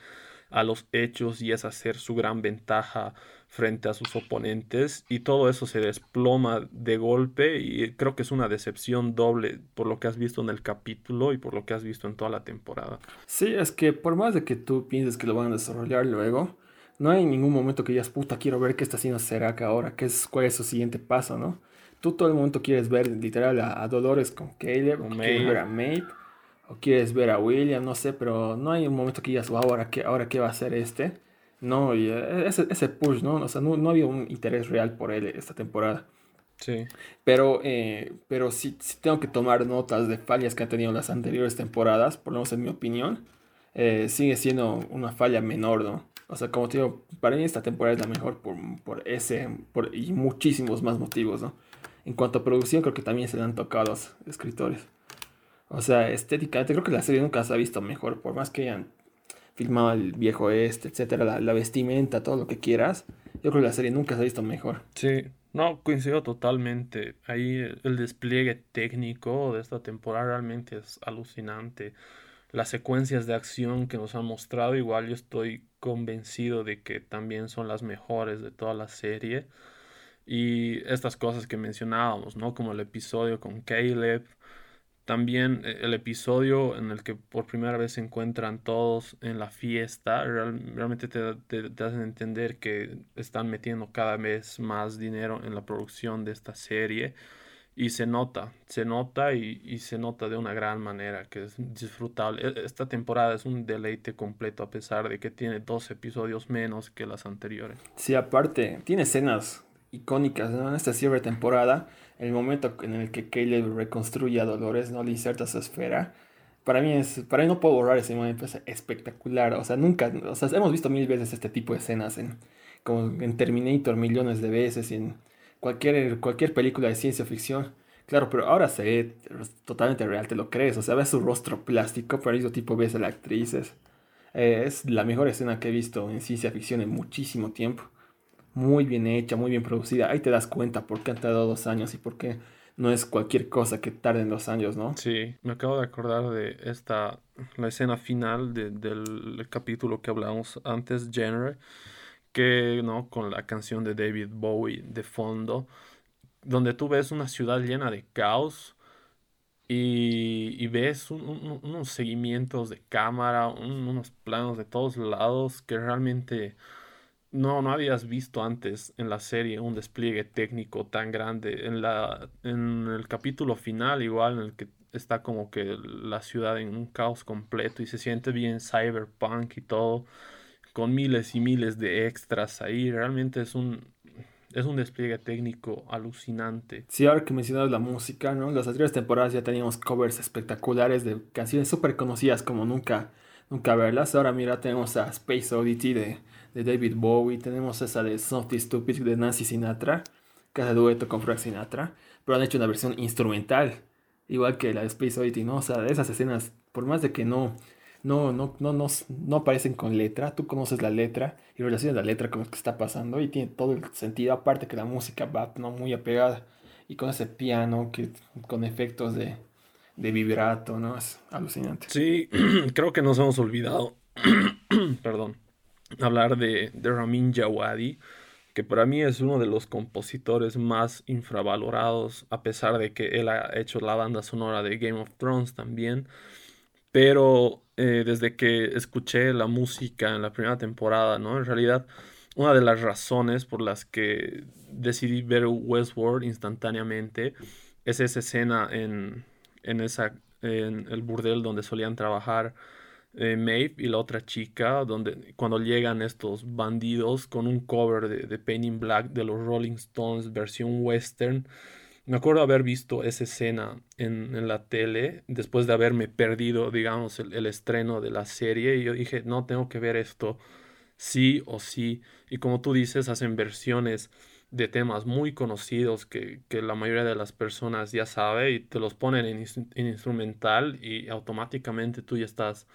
a los hechos y es hacer su gran ventaja frente a sus oponentes y todo eso se desploma de golpe y creo que es una decepción doble por lo que has visto en el capítulo y por lo que has visto en toda la temporada. Sí, es que por más de que tú pienses que lo van a desarrollar luego, no hay ningún momento que digas, puta, quiero ver qué está haciendo Serac ahora, qué es, cuál es su siguiente paso, ¿no? Tú todo el momento quieres ver literal a, Dolores con Caleb, quieres ver a Maeve, o quieres ver a William, no sé, pero no hay un momento que digas, wow, ahora qué, ahora qué va a hacer este. No, y eh, ese, ese push, ¿no? O sea, no, no había un interés real por él esta temporada. Sí. Pero, eh, pero sí, tengo que tomar notas de fallas que han tenido las anteriores temporadas, por lo menos en mi opinión. Eh, sigue siendo una falla menor, ¿no? O sea, como te digo, para mí esta temporada es la mejor por, por ese por, y muchísimos más motivos, ¿no? En cuanto a producción, creo que también se le han tocado a los escritores. O sea, estéticamente, creo que la serie nunca se ha visto mejor, por más que hayan filmado el viejo este, etcétera, la, vestimenta, todo lo que quieras. Yo creo que la serie nunca se ha visto mejor. Sí, no, coincido totalmente. Ahí el despliegue técnico de esta temporada realmente es alucinante. Las secuencias de acción que nos han mostrado, igual yo estoy convencido de que también son las mejores de toda la serie. Y estas cosas que mencionábamos, ¿no? Como el episodio con Caleb, también eh, el episodio en el que por primera vez se encuentran todos en la fiesta, realmente te, te, hacen entender que están metiendo cada vez más dinero en la producción de esta serie. Y se nota, se nota y, y, se nota de una gran manera, que es disfrutable. E, esta temporada es un deleite completo a pesar de que tiene dos episodios menos que las anteriores. Sí, aparte, tiene escenas icónicas en esta cierre temporada el momento en el que Caleb reconstruye a Dolores, ¿no? Le inserta su esfera. Para mí es, para mí no puedo borrar ese momento, es espectacular. O sea, nunca, o sea, hemos visto mil veces este tipo de escenas en, como en Terminator millones de veces en cualquier, cualquier película de ciencia ficción. Claro, pero ahora se ve totalmente real, te lo crees. O sea, ves su rostro plástico, pero mismo tipo ves a la actriz. Es, es la mejor escena que he visto en ciencia ficción en muchísimo tiempo muy bien hecha, muy bien producida. Ahí te das cuenta por qué han tardado dos años y por qué no es cualquier cosa que tarden dos años, ¿no? Sí, me acabo de acordar de esta, la escena final del capítulo que hablamos antes, Genre, que, ¿no? Con la canción de David Bowie de fondo, donde tú ves una ciudad llena de caos. Y, ves unos seguimientos de cámara, unos planos de todos lados que realmente no, no habías visto antes en la serie un despliegue técnico tan grande. En, la, en el capítulo final, igual, en el que está como que la ciudad en un caos completo y se siente bien cyberpunk y todo, con miles y miles de extras ahí. Realmente es un, es un despliegue técnico alucinante. Sí, ahora que mencionas la música, ¿no? Las anteriores temporadas ya teníamos covers espectaculares de canciones súper conocidas como nunca, nunca verlas. Ahora mira, tenemos a Space Oddity de de David Bowie, tenemos esa de Something Stupid de Nancy Sinatra, que hace dueto con Frank Sinatra, pero han hecho una versión instrumental, igual que la de Space Oddity, ¿no? O sea, esas escenas, por más de que no, no, no, no, no, no aparecen con letra, tú conoces la letra y relacionas la letra con lo que está pasando y tiene todo el sentido, aparte que la música va ¿no? muy apegada y con ese piano que con efectos de, de vibrato, ¿no? Es alucinante. Sí, creo que nos hemos olvidado, perdón, hablar de, de Ramin Djawadi, que para mí es uno de los compositores más infravalorados, a pesar de que él ha hecho la banda sonora de Game of Thrones también. Pero eh, desde que escuché la música en la primera temporada, ¿no? En realidad, una de las razones por las que decidí ver Westworld instantáneamente es esa escena en, en, esa, en el burdel donde solían trabajar eh, Maeve y la otra chica, donde cuando llegan estos bandidos con un cover de, de Pain in Black de los Rolling Stones, versión western. Me acuerdo haber visto esa escena en, en la tele después de haberme perdido, digamos, el, el, estreno de la serie. Y yo dije, no, tengo que ver esto sí o sí. Y como tú dices, hacen versiones de temas muy conocidos que, que la mayoría de las personas ya sabe y te los ponen en, en instrumental y automáticamente tú ya estás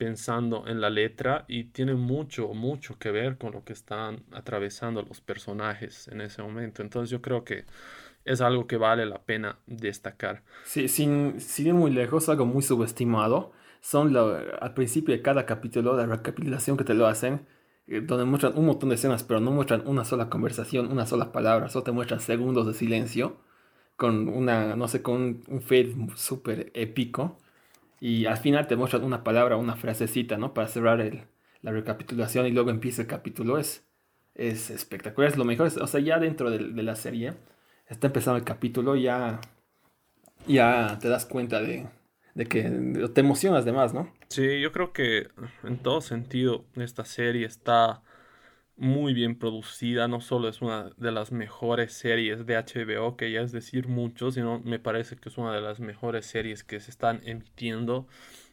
pensando en la letra y tiene mucho, mucho que ver con lo que están atravesando los personajes en ese momento. Entonces yo creo que es algo que vale la pena destacar. Sí, sin, sin ir muy lejos, algo muy subestimado. Son al principio de cada capítulo, la recapitulación que te lo hacen, eh, donde muestran un montón de escenas, pero no muestran una sola conversación, una sola palabra, solo te muestran segundos de silencio, con una, no sé, con un, fade súper épico. Y al final te muestran una palabra, una frasecita, ¿no? Para cerrar el, la recapitulación y luego empieza el capítulo. Es, es espectacular, es lo mejor. o sea, ya dentro de, de la serie está empezando el capítulo, ya, ya te das cuenta de, que te emocionas de más, ¿no? Sí, yo creo que en todo sentido esta serie está muy bien producida, no solo es una de las mejores series de HBO, que ya es decir mucho, sino me parece que es una de las mejores series que se están emitiendo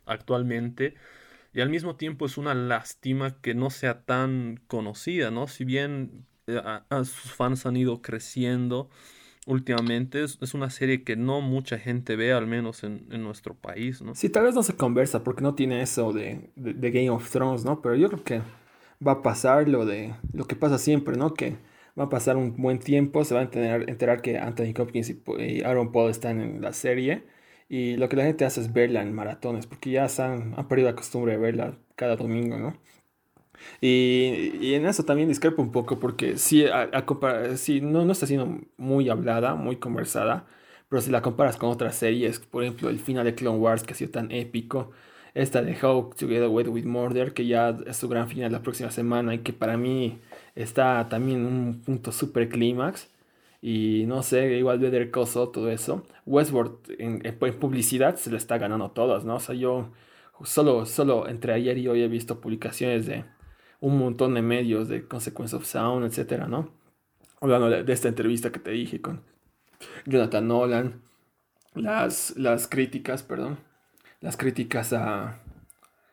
actualmente. Y al mismo tiempo es una lástima que no sea tan conocida, ¿no? Si bien eh, sus fans han ido creciendo, últimamente. Es, una serie que no mucha gente ve, al menos en, nuestro país, ¿no? Sí, tal vez no se conversa porque no tiene eso de, Game of Thrones, ¿no? Pero yo creo que va a pasar lo de lo que pasa siempre, ¿no? Que va a pasar un buen tiempo, se va a enterar, enterar que Anthony Hopkins y, Aaron Paul están en la serie. Y lo que la gente hace es verla en maratones, porque ya han, han perdido la costumbre de verla cada domingo, ¿no? Y, en eso también discrepo un poco porque sí, a, no, no está siendo muy hablada, muy conversada, pero si la comparas con otras series, por ejemplo el final de Clone Wars que ha sido tan épico, esta de How Together with, with Murder, que ya es su gran final la próxima semana y que para mí está también un punto super clímax. Y no sé, igual Better Call todo eso. Westworld en, publicidad se le está ganando todas, ¿no? O sea, yo solo, solo entre ayer y hoy he visto publicaciones de un montón de medios de Consequence of Sound, etcétera, ¿no? Hablando de, esta entrevista que te dije con Jonathan Nolan, las, las críticas, perdón, las críticas a,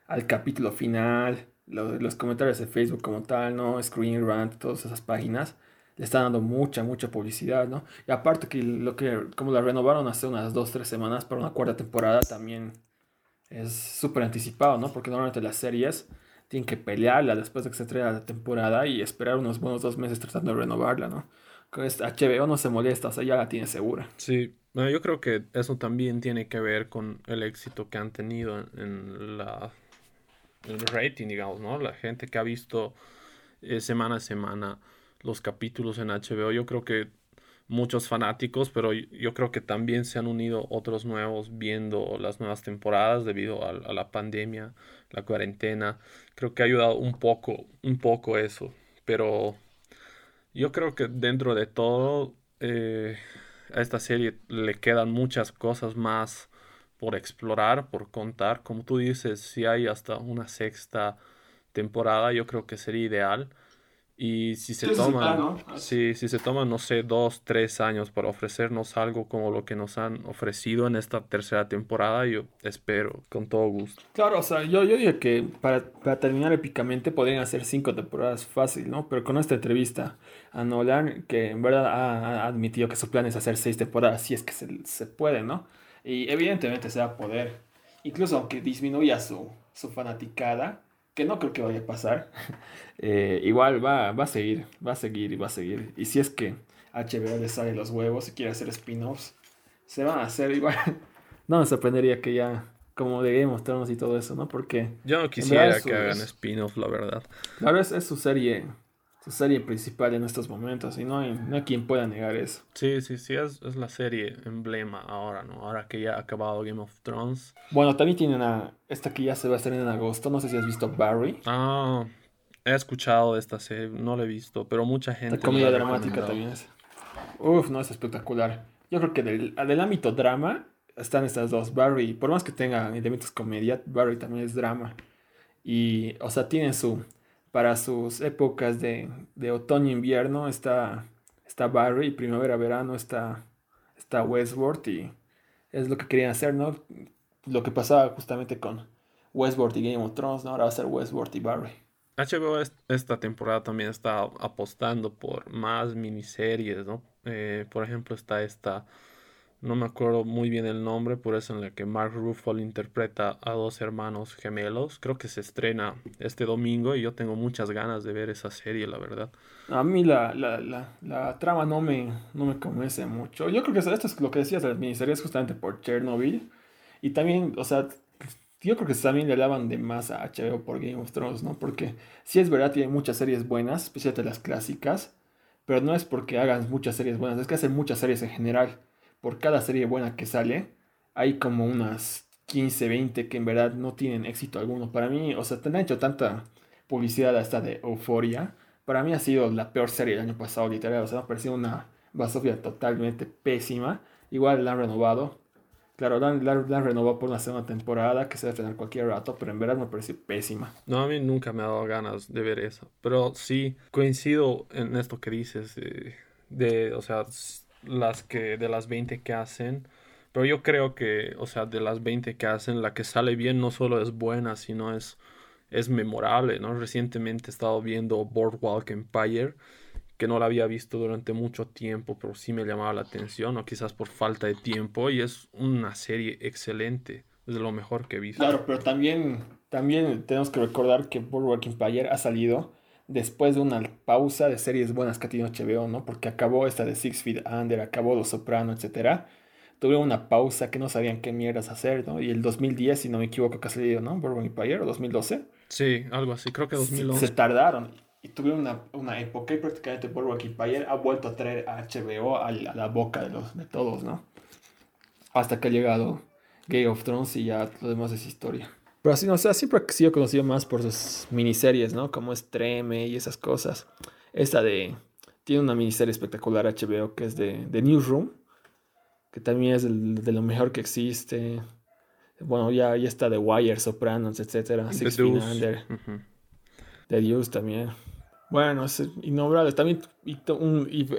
al capítulo final, los comentarios de Facebook como tal, ¿no? Screen Rant, todas esas páginas, le están dando mucha, mucha publicidad, ¿no? Y aparte que lo que, como la renovaron hace unas dos, tres semanas para una cuarta temporada, también es súper anticipado, ¿no? Porque normalmente las series tienen que pelearla después de que se entrega la temporada y esperar unos buenos dos meses tratando de renovarla, ¿no? HBO no se molesta, o sea, ya la tiene segura. Sí, yo creo que eso también tiene que ver con el éxito que han tenido en, la el rating, digamos, ¿no? La gente que ha visto eh, semana a semana los capítulos en HBO, yo creo que muchos fanáticos, pero yo creo que también se han unido otros nuevos viendo las nuevas temporadas debido a, la pandemia, la cuarentena. Creo que ha ayudado un poco, un poco eso, pero yo creo que dentro de todo eh, a esta serie le quedan muchas cosas más por explorar, por contar. Como tú dices, si hay hasta una sexta temporada, yo creo que sería ideal. Y si se toman, si, si se toman, no sé, dos, tres años para ofrecernos algo como lo que nos han ofrecido en esta tercera temporada, yo espero con todo gusto. Claro, o sea, yo, yo diría que para, para terminar épicamente podrían hacer cinco temporadas fácil, ¿no? Pero con esta entrevista a Nolan, que en verdad ha, admitido que su plan es hacer seis temporadas, si es que se, se puede, ¿no? Y evidentemente se va a poder. Incluso aunque disminuya su, su fanaticada, que no creo que vaya a pasar, eh, igual va, va a seguir, va a seguir y va a seguir. Y si es que HBO le sale los huevos y quiere hacer spin-offs, se van a hacer igual. no me sorprendería que ya, como de Game of Thrones y todo eso, ¿no? Porque... Yo no quisiera que hagan spin-offs, la verdad. Claro, es, es su serie su serie principal en estos momentos y no hay, no hay quien pueda negar eso. Sí, sí, sí, es, es, la serie emblema ahora, ¿no? Ahora que ya ha acabado Game of Thrones. Bueno, también tiene una, esta que ya se va a hacer en agosto, no sé si has visto Barry. Ah, he escuchado de esta serie, no la he visto, pero mucha gente... La comedia dramática también es. Uf, no, es espectacular. Yo creo que del, del ámbito drama están estas dos, Barry, por más que tenga elementos comedia, Barry también es drama. Y, o sea, tiene su para sus épocas de, de otoño-invierno está, está Barry, primavera-verano está, está Westworld y es lo que querían hacer, ¿no? Lo que pasaba justamente con Westworld y Game of Thrones, ¿no? Ahora va a ser Westworld y Barry. HBO esta temporada también está apostando por más miniseries, ¿no? Eh, por ejemplo, está esta no me acuerdo muy bien el nombre, por eso en la que Mark Ruffalo interpreta a dos hermanos gemelos. Creo que se estrena este domingo y yo tengo muchas ganas de ver esa serie, la verdad. A mí la, la, trama no me, no me convence mucho. Yo creo que esto es lo que decías de las miniseries justamente por Chernobyl. Y también, o sea, yo creo que también le hablaban de más a HBO por Game of Thrones, ¿no? Porque sí es verdad, tiene muchas series buenas, especialmente las clásicas, pero no es porque hagan muchas series buenas, es que hacen muchas series en general por cada serie buena que sale, hay como unas 15, 20 que en verdad no tienen éxito alguno. Para mí, o sea, te han hecho tanta publicidad hasta de euforia. Para mí ha sido la peor serie del año pasado, literal. O sea, me ha parecido una basofia totalmente pésima. Igual la han renovado. Claro, la, han renovado por una segunda temporada que se debe tener cualquier rato, pero en verdad me parece pésima. No, a mí nunca me ha dado ganas de ver eso. Pero sí, coincido en esto que dices. de o sea, las que de las 20 que hacen. Pero yo creo que, o sea, de las 20 que hacen, la que sale bien no solo es buena, sino es, es memorable, ¿no? Recientemente he estado viendo Boardwalk Empire, que no la había visto durante mucho tiempo, pero sí me llamaba la atención, o quizás por falta de tiempo, y es una serie excelente, es de lo mejor que he visto. Claro, pero también, también tenemos que recordar que Boardwalk Empire ha salido después de una pausa de series buenas que ha tenido HBO, ¿no? Porque acabó esta de Six Feet Under, acabó Los Soprano, etc. Tuvieron una pausa que no sabían qué mierdas hacer, ¿no? Y el 2010, si no me equivoco, que ha salido, ¿no? Bourbon Empire, o 2012. Sí, algo así, creo que 2011. Se, tardaron y tuvieron una, una, época y prácticamente Bourbon Empire ha vuelto a traer a HBO a, la boca de, los, de todos, ¿no? Hasta que ha llegado Game of Thrones y ya lo demás es historia. Pero así, no, o sea, siempre ha sido conocido más por sus miniseries, ¿no? Como Estreme y esas cosas. Esta de... Tiene una miniserie espectacular HBO que es de, de Newsroom, que también es de, lo mejor que existe. Bueno, ya, ya está The Wire, Sopranos, etc. Six Feet Under. The Deuce también. Bueno, es innombrable. También, y,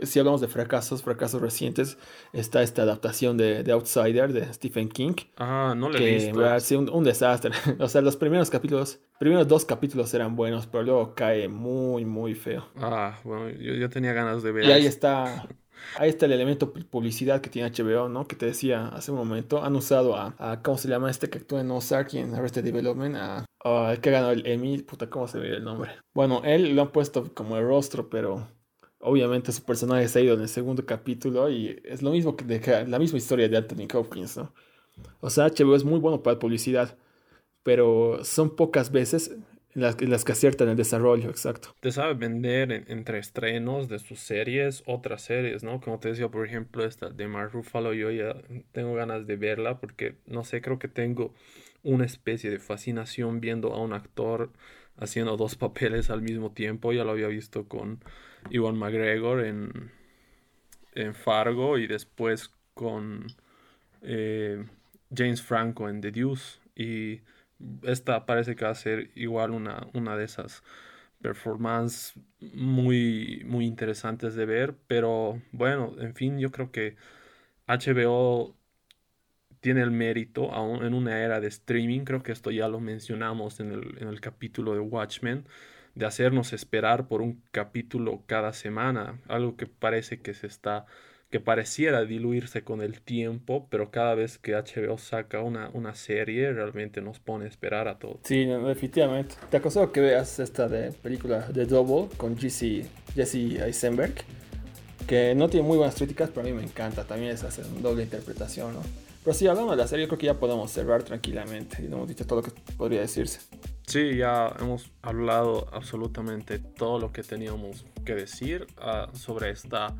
si hablamos de fracasos, fracasos recientes, está esta adaptación de The Outsider de Stephen King. Ah, no le he visto. Sí, un, un, desastre. o sea, los primeros capítulos, primeros dos capítulos eran buenos, pero luego cae muy, muy feo. Ah, bueno, yo, yo tenía ganas de ver. Y ahí está Ahí está el elemento publicidad que tiene HBO, ¿no? Que te decía hace un momento. Han usado a, ¿cómo se llama este que actúa en Ozark y en Arrested Development? A, el que ganó el Emmy, puta, ¿cómo se ve el nombre? Bueno, él lo han puesto como el rostro, pero obviamente su personaje se ha ido en el segundo capítulo y es lo mismo que la misma historia de Anthony Hopkins, ¿no? O sea, HBO es muy bueno para publicidad, pero son pocas veces las, las que aciertan el desarrollo, exacto. Te sabe vender entre estrenos de sus series, otras series, ¿no? Como te decía, por ejemplo, esta de Mark Ruffalo, yo ya tengo ganas de verla porque, no sé, creo que tengo una especie de fascinación viendo a un actor haciendo dos papeles al mismo tiempo. Ya lo había visto con Iwan McGregor en, en Fargo y después con eh, James Franco en The Deuce. Y esta parece que va a ser igual una, una de esas performances muy, muy interesantes de ver. Pero bueno, en fin, yo creo que HBO tiene el mérito, aún en una era de streaming, creo que esto ya lo mencionamos en el, en el capítulo de Watchmen, de hacernos esperar por un capítulo cada semana, algo que parece que se está que pareciera diluirse con el tiempo, pero cada vez que HBO saca una, una serie realmente nos pone a esperar a todo. Sí, definitivamente. Te aconsejo que veas esta de película de Double con Jesse, Jesse Eisenberg, que no tiene muy buenas críticas, pero a mí me encanta. También es hacer una doble interpretación, ¿no? Pero si hablamos de la serie, creo que ya podemos cerrar tranquilamente y no hemos dicho todo lo que podría decirse. Sí, ya hemos hablado absolutamente todo lo que teníamos que decir uh, sobre esta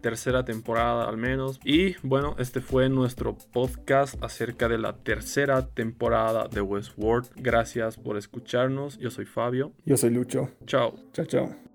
tercera temporada al menos. Y bueno, este fue nuestro podcast acerca de la tercera temporada de Westworld. Gracias por escucharnos. Yo soy Fabio. Yo soy Lucho. Chao. Chao, chao.